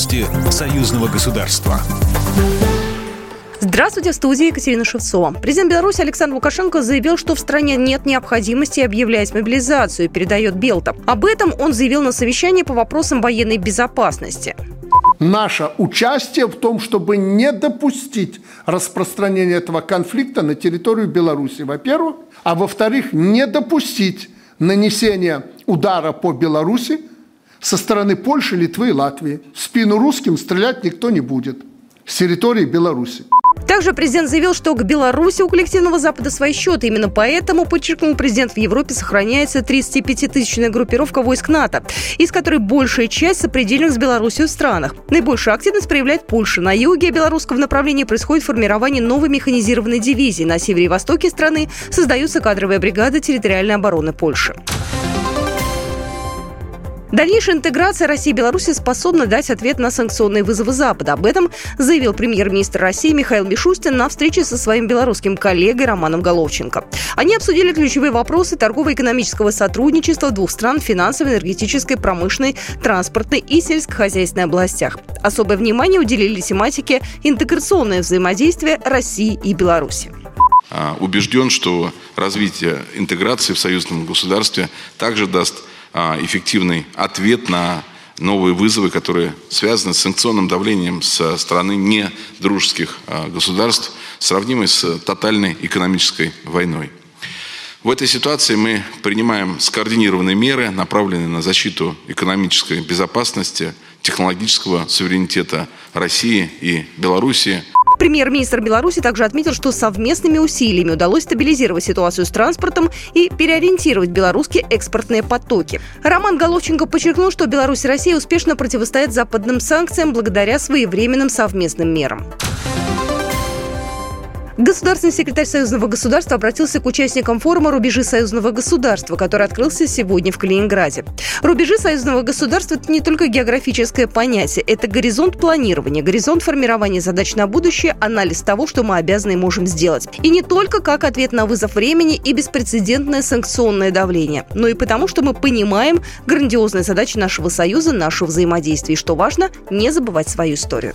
Новости союзного государства. Здравствуйте, в студии Екатерина Шевцова. Президент Беларуси Александр Лукашенко заявил, что в стране нет необходимости объявлять мобилизацию, передает Белта. Об этом он заявил на совещании по вопросам военной безопасности наше участие в том, чтобы не допустить распространения этого конфликта на территорию Беларуси, во-первых, а во-вторых, не допустить нанесения удара по Беларуси со стороны Польши, Литвы и Латвии. В спину русским стрелять никто не будет с территории Беларуси. Также президент заявил, что к Беларуси у коллективного Запада свои счеты. Именно поэтому, подчеркнул президент, в Европе сохраняется 35-тысячная группировка войск НАТО, из которой большая часть сопредельных с Беларусью странах. Наибольшую активность проявляет Польша. На юге белорусского направления происходит формирование новой механизированной дивизии. На севере и востоке страны создаются кадровые бригады территориальной обороны Польши. Дальнейшая интеграция России и Беларуси способна дать ответ на санкционные вызовы Запада. Об этом заявил премьер-министр России Михаил Мишустин на встрече со своим белорусским коллегой Романом Головченко. Они обсудили ключевые вопросы торгово-экономического сотрудничества двух стран в финансовой, энергетической, промышленной, транспортной и сельскохозяйственной областях. Особое внимание уделили тематике интеграционное взаимодействие России и Беларуси а, убежден, что развитие интеграции в союзном государстве также даст эффективный ответ на новые вызовы, которые связаны с санкционным давлением со стороны недружеских а, государств, сравнимой с тотальной экономической войной. В этой ситуации мы принимаем скоординированные меры, направленные на защиту экономической безопасности, технологического суверенитета России и Белоруссии. Премьер-министр Беларуси также отметил, что совместными усилиями удалось стабилизировать ситуацию с транспортом и переориентировать белорусские экспортные потоки. Роман Головченко подчеркнул, что Беларусь и Россия успешно противостоят западным санкциям благодаря своевременным совместным мерам. Государственный секретарь Союзного государства обратился к участникам форума «Рубежи союзного государства», который открылся сегодня в Калининграде. Рубежи союзного государства – это не только географическое понятие, это горизонт планирования, горизонт формирования задач на будущее, анализ того, что мы обязаны и можем сделать. И не только как ответ на вызов времени и беспрецедентное санкционное давление, но и потому, что мы понимаем грандиозные задачи нашего союза, нашего взаимодействия. И что важно, не забывать свою историю.